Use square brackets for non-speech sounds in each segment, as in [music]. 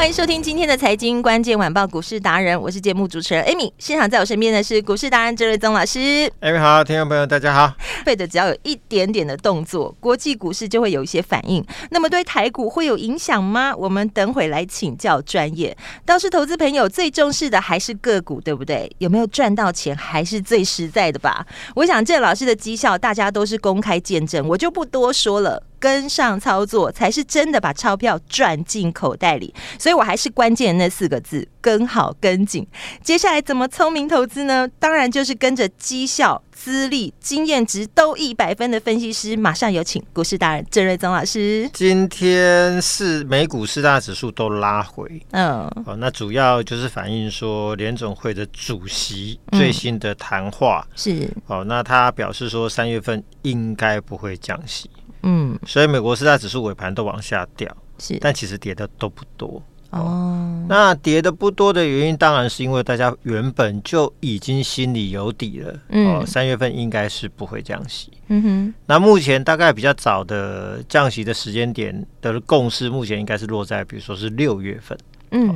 欢迎收听今天的财经关键晚报股市达人，我是节目主持人 Amy。现场在我身边的是股市达人郑瑞宗老师。Amy 好，听众朋友大家好。费的只要有一点点的动作，国际股市就会有一些反应。那么对台股会有影响吗？我们等会来请教专业。倒是投资朋友最重视的还是个股，对不对？有没有赚到钱还是最实在的吧？我想郑老师的绩效大家都是公开见证，我就不多说了。跟上操作才是真的把钞票赚进口袋里，所以我还是关键那四个字：跟好跟紧。接下来怎么聪明投资呢？当然就是跟着绩效、资历、经验值都一百分的分析师。马上有请股市达人郑瑞宗老师。今天是美股四大指数都拉回，嗯，哦，那主要就是反映说联总会的主席最新的谈话、嗯、是哦，那他表示说三月份应该不会降息。嗯，所以美国四大指数尾盘都往下掉，是，但其实跌的都不多哦，哦。那跌的不多的原因，当然是因为大家原本就已经心里有底了，嗯，哦，三月份应该是不会降息，嗯哼。那目前大概比较早的降息的时间点的共识，目前应该是落在，比如说是六月份，嗯，哦。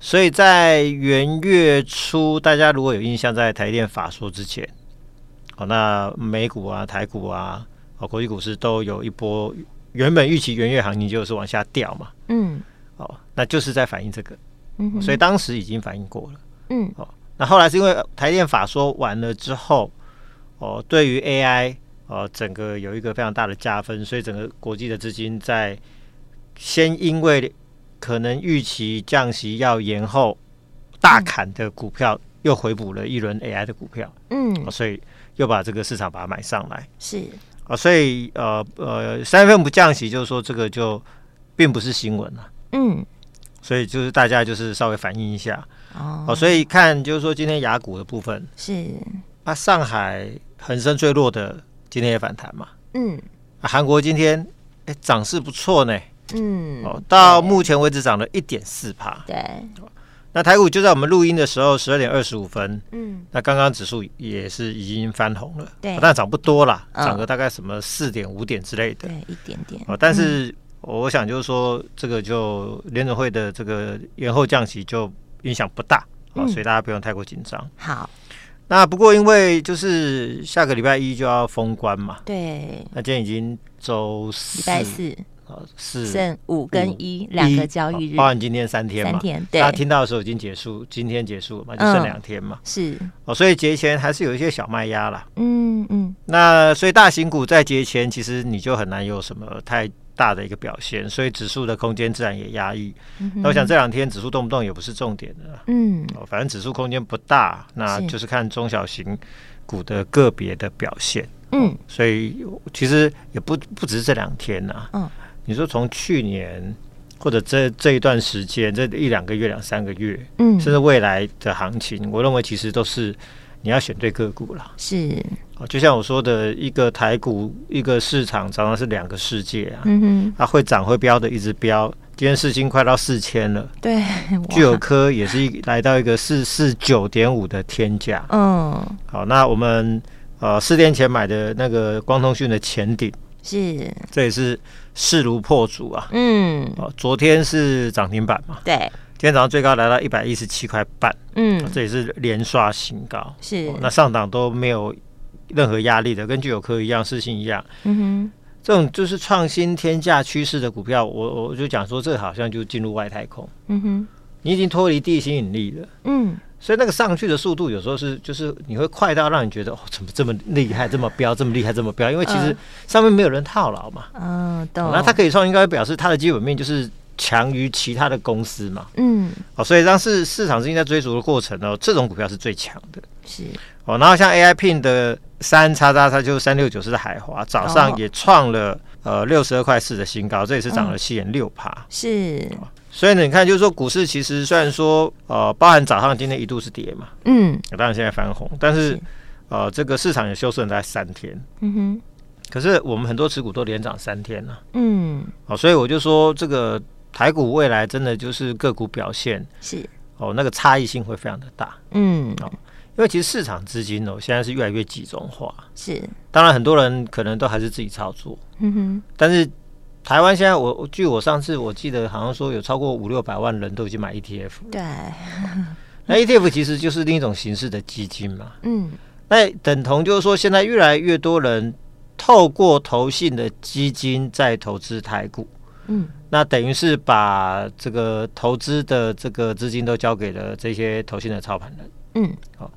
所以在元月初，大家如果有印象，在台电法说之前，哦，那美股啊、台股啊。哦，国际股市都有一波，原本预期元月行情就是往下掉嘛，嗯，哦，那就是在反映这个，嗯，所以当时已经反映过了，嗯，哦，那后来是因为台电法说完了之后，哦，对于 AI，哦，整个有一个非常大的加分，所以整个国际的资金在先因为可能预期降息要延后，大砍的股票又回补了一轮 AI 的股票，嗯，哦，所以又把这个市场把它买上来，是。啊、哦，所以呃呃，三月份不降息，就是说这个就并不是新闻了。嗯，所以就是大家就是稍微反映一下。哦，哦，所以看就是说今天雅股的部分是啊，上海恒生最弱的今天也反弹嘛。嗯，啊，韩国今天哎涨势不错呢。嗯，哦，到目前为止涨了一点四帕。对。那台股就在我们录音的时候，十二点二十五分。嗯，那刚刚指数也是已经翻红了，对，但涨不多啦，涨、哦、个大概什么四点五点之类的，对，一点点。哦，但是我想就是说，这个就联准会的这个延后降息就影响不大，啊、嗯，所以大家不用太过紧张。好，那不过因为就是下个礼拜一就要封关嘛，对，那今天已经周四，礼拜四。四剩五跟一两个交易日，包含今天三天嘛。三天，对。大家听到的时候已经结束，今天结束了嘛，就剩两天嘛。嗯、是哦，所以节前还是有一些小卖压啦。嗯嗯。那所以大型股在节前，其实你就很难有什么太大的一个表现，所以指数的空间自然也压抑。嗯、那我想这两天指数动不动也不是重点的。嗯。哦，反正指数空间不大，那就是看中小型股的个别的表现。嗯。哦、所以其实也不不只是这两天呐、啊。嗯。你说从去年或者这这一段时间，这一两个月、两三个月，嗯，甚至未来的行情，我认为其实都是你要选对个股了。是，就像我说的，一个台股，一个市场常常是两个世界啊。嗯哼，它会涨会飙的一直飙，今天四星快到四千了。对，[laughs] 聚友科也是一来到一个四四九点五的天价。嗯，好，那我们呃四天前买的那个光通讯的前顶。是，这也是势如破竹啊！嗯，哦，昨天是涨停板嘛？对，今天早上最高来到一百一十七块半，嗯，这也是连刷新高，是、哦。那上档都没有任何压力的，跟具有科一样，事情一样，嗯哼，这种就是创新天价趋势的股票，我我就讲说，这好像就进入外太空，嗯哼，你已经脱离地心引力了，嗯。所以那个上去的速度有时候是，就是你会快到让你觉得哦，怎么这么厉害，这么飙，这么厉害，这么飙？因为其实上面没有人套牢嘛。嗯，懂。那它可以创新高，表示它的基本面就是强于其他的公司嘛，嗯，哦，所以当市市场资金在追逐的过程呢，这种股票是最强的，是哦。然后像 AI Pin 的三叉叉叉就是三六九四的海华，早上也创了、哦、呃六十二块四的新高，这也是涨了七点六趴，是。所以呢，你看，就是说股市其实虽然说呃，包含早上今天一度是跌嘛，嗯，当然现在翻红，但是，是。呃，这个市场也休市了在三天，嗯哼。可是我们很多持股都连涨三天了，嗯，哦，所以我就说这个台股未来真的就是个股表现是。哦，那个差异性会非常的大，嗯，哦，因为其实市场资金哦现在是越来越集中化，是，当然很多人可能都还是自己操作，嗯哼，但是台湾现在我据我上次我记得好像说有超过五六百万人都已经买 ETF，对，那 ETF 其实就是另一种形式的基金嘛，嗯，那等同就是说现在越来越多人。透过投信的基金在投资台股，嗯，那等于是把这个投资的这个资金都交给了这些投信的操盘人，嗯，好，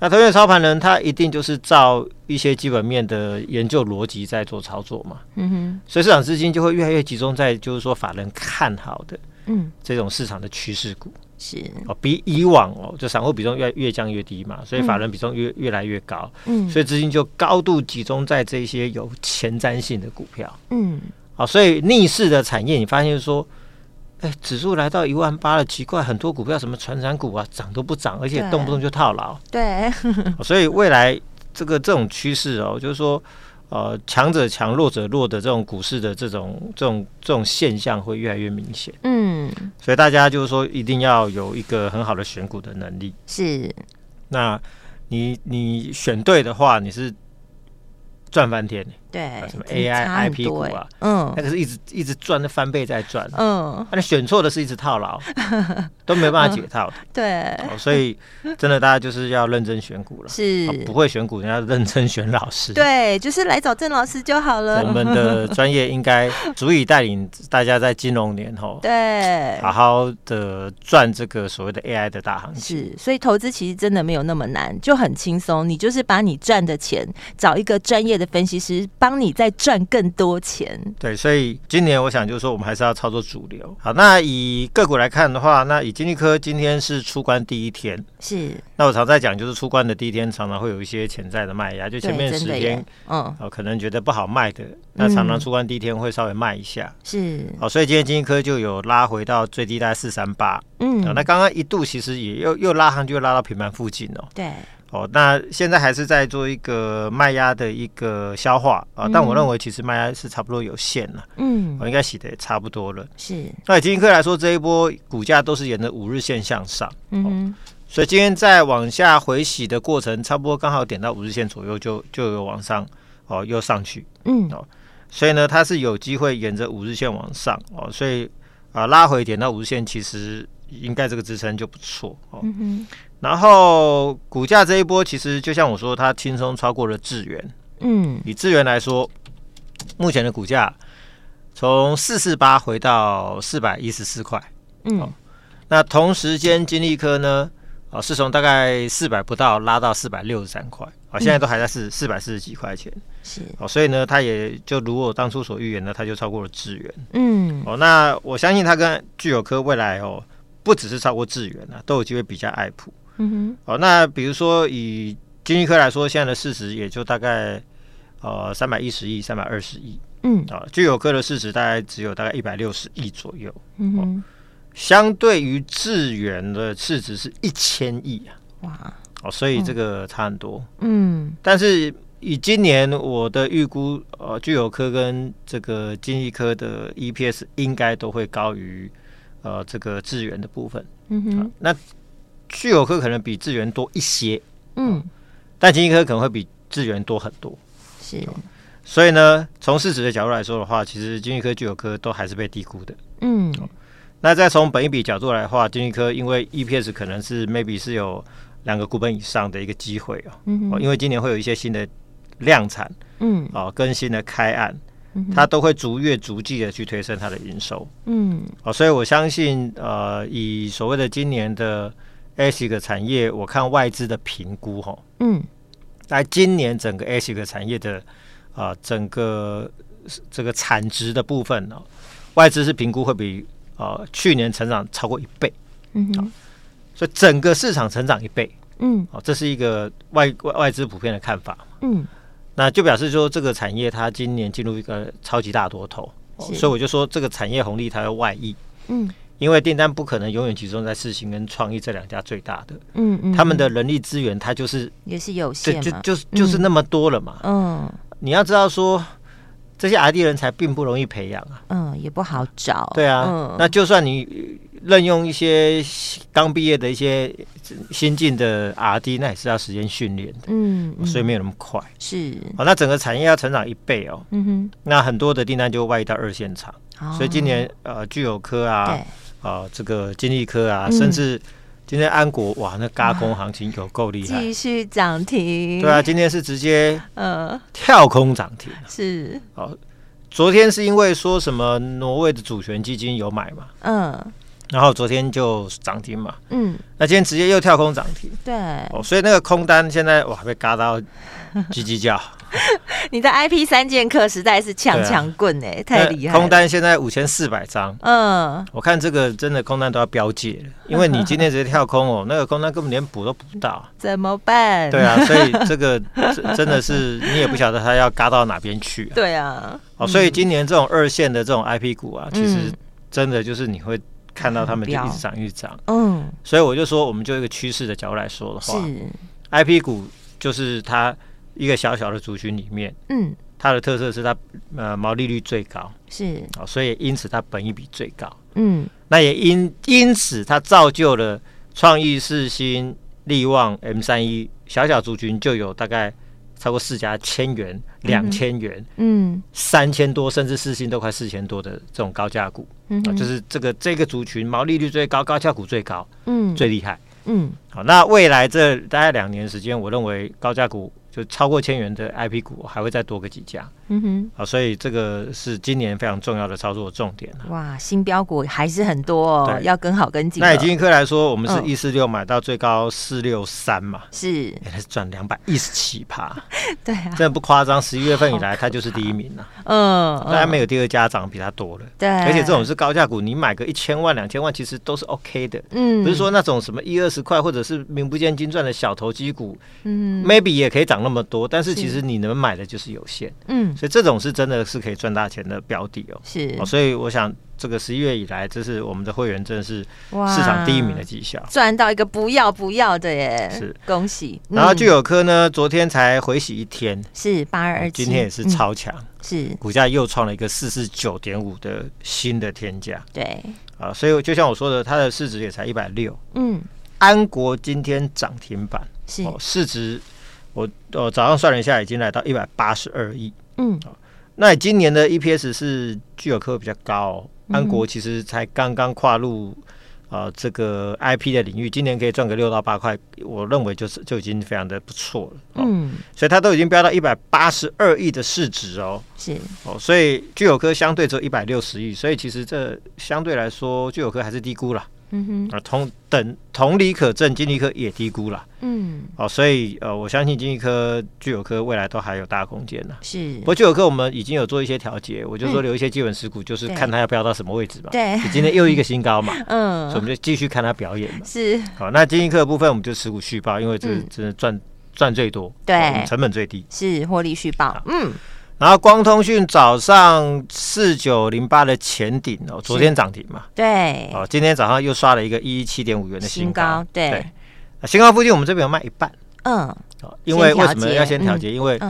那投信的操盘人他一定就是照一些基本面的研究逻辑在做操作嘛，嗯哼，所以市场资金就会越来越集中在就是说法人看好的，嗯，这种市场的趋势股。是。哦，比以往哦，就散户比重越越降越低嘛，所以法人比重越越来越高，嗯，所以资金就高度集中在这些有前瞻性的股票，嗯，好，所以逆势的产业，你发现说，哎，指数来到一万八了，奇怪，很多股票什么传产股啊，涨都不涨，而且动不动就套牢，对，[laughs] 所以未来这个这种趋势哦，就是说。呃，强者强，弱者弱的这种股市的这种这种这种现象会越来越明显。嗯，所以大家就是说，一定要有一个很好的选股的能力。是，那你你选对的话，你是赚翻天。对，什么 AI IP 股啊，嗯，那个是一直一直赚，的翻倍在赚，嗯，那你选错的是一直套牢，[laughs] 都没办法解套，对，所以真的大家就是要认真选股了，是。不会选股，人家认真选老师，对，就是来找郑老师就好了。我们的专业应该足以带领大家在金融年后，[laughs] 对，好好的赚这个所谓的 AI 的大行情。是，所以投资其实真的没有那么难，就很轻松，你就是把你赚的钱找一个专业的分析师。帮你再赚更多钱，对，所以今年我想就是说，我们还是要操作主流。好，那以个股来看的话，那以金丽科今天是出关第一天，是。那我常在讲，就是出关的第一天，常常会有一些潜在的卖压，就前面十天，嗯，哦，可能觉得不好卖的，那常常出关第一天会稍微卖一下，是。好，所以今天金丽科就有拉回到最低大概四三八，嗯，那刚刚一度其实也又又拉上去，又拉到平盘附近哦，对。哦，那现在还是在做一个卖压的一个消化啊，但我认为其实卖压是差不多有限了，嗯，我应该洗的也差不多了。是，那以金科来说，这一波股价都是沿着五日线向上，嗯哼，所以今天在往下回洗的过程，差不多刚好点到五日线左右，就就有往上哦，又上去，嗯，哦，所以呢，它是有机会沿着五日线往上哦，所以啊拉回点到五日线，其实应该这个支撑就不错哦。然后股价这一波，其实就像我说，它轻松超过了智元。嗯，以智元来说，目前的股价从四四八回到四百一十四块。嗯、哦，那同时间金利科呢，啊、哦，是从大概四百不到拉到四百六十三块。啊、哦，现在都还在四四百四十几块钱。是，哦，所以呢，它也就如我当初所预言的，它就超过了智元。嗯，哦，那我相信它跟具有科未来哦，不只是超过智元啊，都有机会比较爱普。嗯哼，哦，那比如说以金丽科来说，现在的市值也就大概呃三百一十亿、三百二十亿，嗯，啊，聚友科的市值大概只有大概一百六十亿左右，嗯哼，哦、相对于智源的市值是一千亿啊，哇，哦，所以这个差很多，嗯，但是以今年我的预估，呃，聚友科跟这个金益科的 EPS 应该都会高于呃这个智源的部分，嗯哼，啊、那。聚友科可能比智源多一些，嗯，但金丽科可能会比智源多很多，是。所以呢，从市值的角度来说的话，其实金丽科、具有科都还是被低估的，嗯。那再从本一笔角度来的话，金丽科因为 EPS 可能是 maybe 是有两个股本以上的一个机会哦，嗯，因为今年会有一些新的量产，嗯，哦，更新的开案，它都会逐月逐季的去推升它的营收，嗯，哦，所以我相信，呃，以所谓的今年的 ASIC 产业，我看外资的评估哈，嗯，在今年整个 ASIC 产业的啊、呃，整个这个产值的部分呢，外资是评估会比呃，去年成长超过一倍，嗯哼，所以整个市场成长一倍，嗯，哦，这是一个外外外资普遍的看法，嗯，那就表示说这个产业它今年进入一个超级大多头，哦、所以我就说这个产业红利它要外溢，嗯，因为订单不可能永远集中在世芯跟创意这两家最大的，嗯嗯，他们的人力资源它就是也是有限，就就就是那么多了嘛，嗯，你要知道说。这些 R&D 人才并不容易培养啊，嗯，也不好找。对啊，嗯、那就算你任用一些刚毕业的一些新进的 R&D，那也是要时间训练的，嗯，嗯，所以没有那么快。是，好，那整个产业要成长一倍哦，嗯。哼，那很多的订单就外移到二线厂，哦、所以今年呃，具有科啊，啊这个金利科啊，嗯、甚至。今天安国哇，那嘎空行情有够厉害，继续涨停。对啊，今天是直接呃跳空涨停，是哦。昨天是因为说什么挪威的主权基金有买嘛，嗯，然后昨天就涨停嘛，嗯，那今天直接又跳空涨停，对，哦，所以那个空单现在哇被嘎到叽叽叫。[laughs] 你的 IP 三剑客实在是强强棍哎，太厉害！空单现在五千四百张，嗯，我看这个真的空单都要标界了，因为你今天直接跳空哦，[laughs] 那个空单根本连补都补不到，怎么办？对啊，所以这个 [laughs] 真的是你也不晓得它要嘎到哪边去。对啊，哦，所以今年这种二线的这种 IP 股啊，其实真的就是你会看到他们就一直涨一直涨，嗯，所以我就说，我们就一个趋势的角度来说的话，是。IP 股就是它。一个小小的族群里面，嗯，它的特色是它呃毛利率最高，是。啊，所以因此它本益比最高，嗯，那也因因此它造就了创意、四新、力旺、M 三一小小族群就有大概超过四家千元、两千元，嗯，三千多，甚至四星都快四千多的这种高价股，嗯，就是这个这个族群毛利率最高、高价股最高，嗯，最厉害，嗯，好，那未来这大概两年时间，我认为高价股。就超过千元的 IP 股还会再多个几家，嗯哼，好，所以这个是今年非常重要的操作重点。哇，新标股还是很多哦，对。要跟好跟紧。那以金立科来说，我们是一四六买到最高四六三嘛，是，也是赚两百一十七趴，[laughs] 对啊，真的不夸张。十一月份以来，它就是第一名了，嗯，当然没有第二家涨比它多了，对。而且这种是高价股，你买个一千万、两千万，其实都是 OK 的，嗯，不是说那种什么一二十块或者是名不见经传的小投机股，嗯，maybe 也可以涨那么多，但是其实你能买的就是有限，嗯，所以这种是真的是可以赚大钱的标的哦，是。哦，所以我想这个十一月以来，这是我们的会员真的是市场第一名的绩效，赚到一个不要不要的耶，是恭喜。然后聚友科呢，昨天才回洗一天，是八二二七，今天也是超强，是。股价又创了一个四四九点五的新的天价，对。啊，所以就像我说的，它的市值也才一百六，嗯，安国今天涨停板，是。市值。我我早上算了一下，已经来到一百八十二亿。嗯，那今年的 EPS 是聚友科比较高，安国其实才刚刚跨入啊、呃、这个 IP 的领域，今年可以赚个六到八块，我认为就是就已经非常的不错了。嗯，所以它都已经飙到一百八十二亿的市值哦。是哦，所以聚友科相对只有一百六十亿，所以其实这相对来说聚友科还是低估了。嗯哼，啊同等同理可证，金立科也低估了。嗯，哦，所以呃，我相信金立科、聚友科未来都还有大空间呢。是，不过聚友科我们已经有做一些调节，我就说留一些基本持股，就是看它要飙到什么位置嘛。对，今天又一个新高嘛。[laughs] 嗯，所以我们就继续看它表演嘛。是，好，那金立科的部分我们就持股续报，因为这真的赚赚最多，对，成本最低，是获利续报。嗯。然后光通讯早上四九零八的前顶哦，昨天涨停嘛，对，哦，今天早上又刷了一个一一七点五元的新高，对，对，新高附近我们这边有卖一半，嗯，因为为什么要先调节？嗯、因为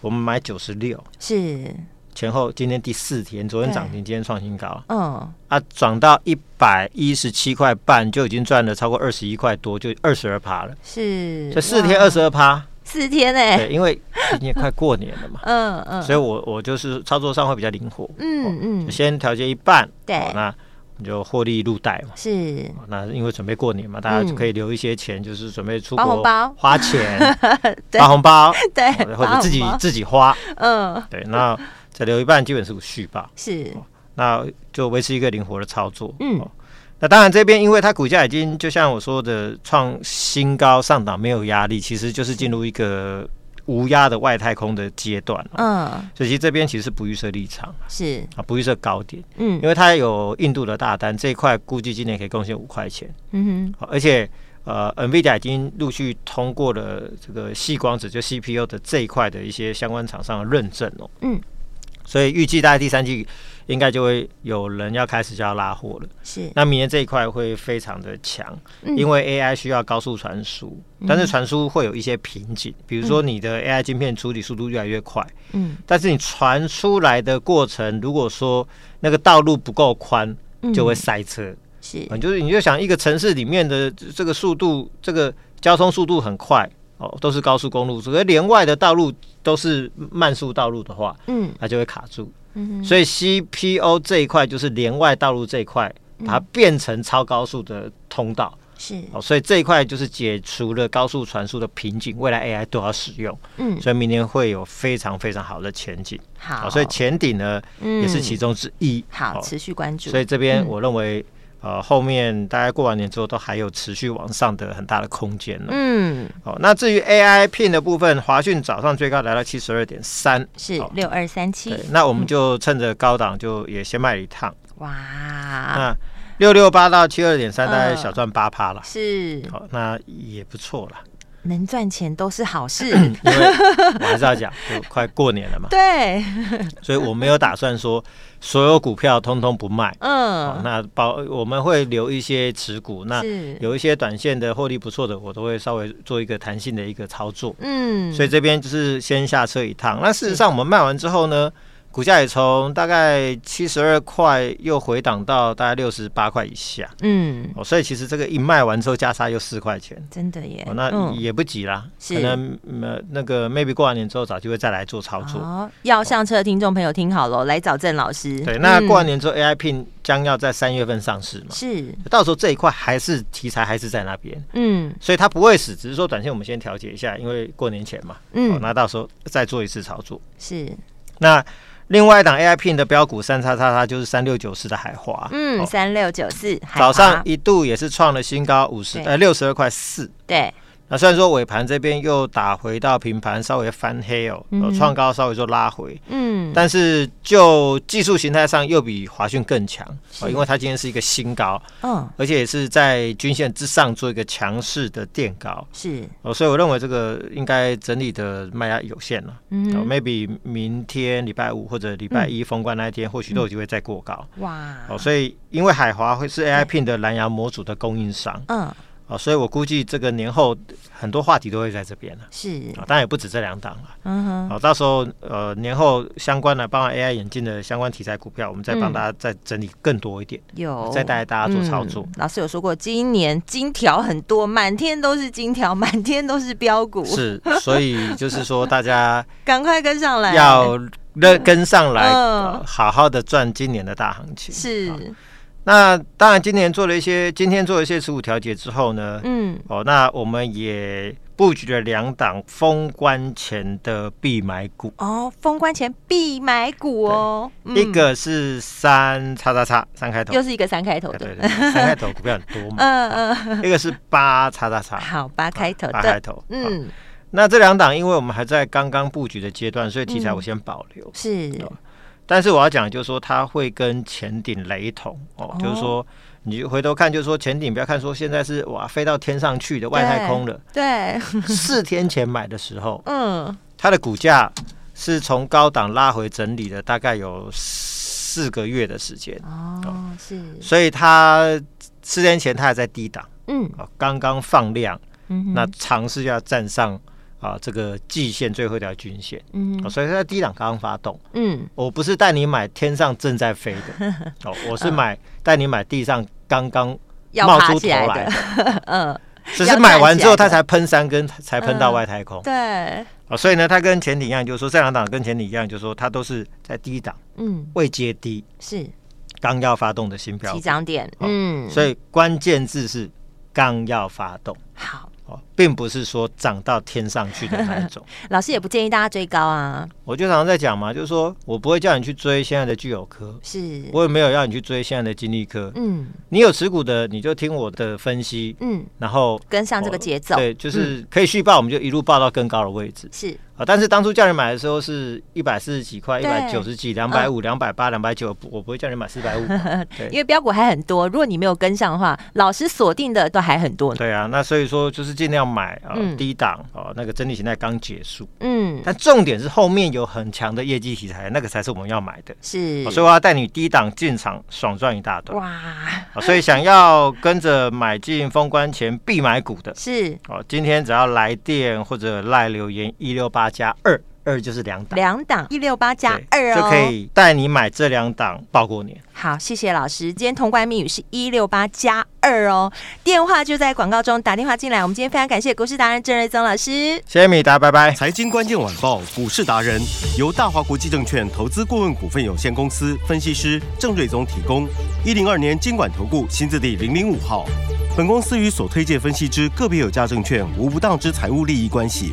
我们买九十六，是。前后今天第四天，昨天涨停，今天创新高，嗯，啊，涨到一百一十七块半就已经赚了超过二十一块多，就二十二趴了，是，这四天二十二趴。四天哎，对，因为今年快过年了嘛，[laughs] 嗯嗯，所以我我就是操作上会比较灵活，嗯嗯，先调节一半，对，那你就获利入袋嘛，是，那因为准备过年嘛，大家就可以留一些钱，就是准备出国花钱，[laughs] 发红包，对，或者自己自己花，嗯，对，那再留一半，基本是续报，是，那就维持一个灵活的操作，嗯。那当然，这边因为它股价已经就像我说的创新高上档没有压力，其实就是进入一个无压的外太空的阶段。嗯，所以其实这边其实是不预设立场，是啊，不预设高点。嗯，因为它有印度的大单，这一块估计今年可以贡献五块钱。嗯哼，而且呃，NVIDIA 已经陆续通过了这个细光子就 CPU 的这一块的一些相关厂商的认证哦。嗯，所以预计大概第三季。应该就会有人要开始就要拉货了，是。那明年这一块会非常的强，嗯、因为 AI 需要高速传输，嗯、但是传输会有一些瓶颈，比如说你的 AI 晶片处理速度越来越快，嗯，但是你传出来的过程，如果说那个道路不够宽，就会塞车，嗯、是。嗯，就是你就想一个城市里面的这个速度，这个交通速度很快哦，都是高速公路，所以连外的道路都是慢速道路的话，嗯，它就会卡住。所以 CPO 这一块就是连外道路这一块，把它变成超高速的通道，是。哦，所以这一块就是解除了高速传输的瓶颈，未来 AI 都要使用，嗯，所以明年会有非常非常好的前景。好，所以前顶呢也是其中之一，好，持续关注。所以这边我认为。呃，后面大概过完年之后，都还有持续往上的很大的空间呢。嗯，好，那至于 AI Pin 的部分，华讯早上最高来到七十二点三，是六二三七。那我们就趁着高档，就也先卖了一趟。哇，那六六八到七二点三，大概小赚八趴了。是，好，那也不错了。能赚钱都是好事，因为我还是要讲，就快过年了嘛。对，所以我没有打算说所有股票通通不卖。嗯，那包我们会留一些持股，那有一些短线的获利不错的，我都会稍微做一个弹性的一个操作。嗯，所以这边就是先下车一趟。那事实上，我们卖完之后呢？股价也从大概七十二块又回档到大概六十八块以下，嗯，哦，所以其实这个一卖完之后加差又四块钱，真的耶，哦，那也不急啦，可能呃那个 maybe 过完年之后找机会再来做操作。哦，要上车的听众朋友听好喽，来找郑老师。对，那过完年之后 AI Pin 将要在三月份上市嘛，是，到时候这一块还是题材还是在那边，嗯，所以它不会死，只是说短线我们先调节一下，因为过年前嘛，嗯，那到时候再做一次操作。是，那。另外一档 AI Pin 的标股三叉叉叉就是三六九四的海华，嗯，三六九四，早上一度也是创了新高五十呃六十二块四，对。那虽然说尾盘这边又打回到平盘，稍微翻黑哦，创高稍微做拉回，嗯，但是就技术形态上又比华讯更强哦，因为它今天是一个新高，嗯，而且也是在均线之上做一个强势的垫高，是。哦，所以我认为这个应该整理的卖压有限了，嗯，maybe 明天礼拜五或者礼拜一封关那一天，或许都有机会再过高，哇，哦，所以因为海华会是 AI Pin 的蓝牙模组的供应商，嗯。哦，所以我估计这个年后很多话题都会在这边了。是啊，当然也不止这两档了。嗯哼。好，到时候呃年后相关的，包括 AI 眼镜的相关题材股票，我们再帮大家再整理更多一点，有再带大家做操作。老师有说过，今年金条很多，满天都是金条，满天都是标股。是，所以就是说大家 [laughs] 赶快跟上来，[laughs] 要跟跟上来，好好的赚今年的大行情。是。那当然，今年做了一些，今天做了一些持股调节之后呢，嗯，哦，那我们也布局了两档封关前的必买股。哦，封关前必买股哦，一个是三叉叉叉三开头，又是一个三开头的，对对，三开头股票很多嘛，[laughs] 嗯嗯，一个是八叉叉叉，好，八开头，八开头，嗯，那这两档因为我们还在刚刚布局的阶段，所以题材我先保留，是。但是我要讲，就是说它会跟前顶雷同哦，就是说你回头看，就是说前顶不要看说现在是哇飞到天上去的外太空了，对，四天前买的时候，[laughs] 嗯，它的股价是从高档拉回整理了大概有四个月的时间哦，是，所以它四天前它还在低档，嗯，刚刚放量，嗯，那尝试要站上。啊，这个季线最后一条均线，嗯，所以它在低档刚刚发动，嗯，我不是带你买天上正在飞的，[laughs] 哦，我是买带你买地上刚刚冒出头来的，嗯，[laughs] 只是买完之后它才喷三根，才喷到外太空，对，啊，所以呢，它跟前顶一样，就是说这两档跟前顶一样，就是说它都是在低档，嗯，未接低，是。刚要发动的新标，起涨点，嗯，所以关键字是刚要发动，好。并不是说涨到天上去的那一种，[laughs] 老师也不建议大家追高啊。我就常常在讲嘛，就是说我不会叫你去追现在的具有科，是我也没有要你去追现在的金利科。嗯，你有持股的，你就听我的分析，嗯，然后跟上这个节奏。对，就是可以续报，我们就一路报到更高的位置。是。啊！但是当初叫你买的时候是一百四十几块，一百九十几，两百五、两百八、两百九，我不会叫你买四百五。[laughs] 因为标股还很多，如果你没有跟上的话，老师锁定的都还很多。对啊，那所以说就是尽量买啊，低档哦，那个整理形态刚结束。嗯。但重点是后面有很强的业绩题材，那个才是我们要买的。是。所以我要带你低档进场，爽赚一大段。哇！所以想要跟着买进封关前必买股的，是哦。今天只要来电或者赖留言一六八加二。二就是两档，两档一六八加二哦，就可以带你买这两档报过年。好，谢谢老师。今天通关密语是一六八加二哦，电话就在广告中，打电话进来。我们今天非常感谢股市达人郑瑞宗老师，谢谢米达，拜拜。财经关键晚报股市达人由大华国际证券投资顾问股份有限公司分析师郑瑞宗提供。一零二年经管投顾新字第零零五号。本公司与所推介分析之个别有价证券无不当之财务利益关系。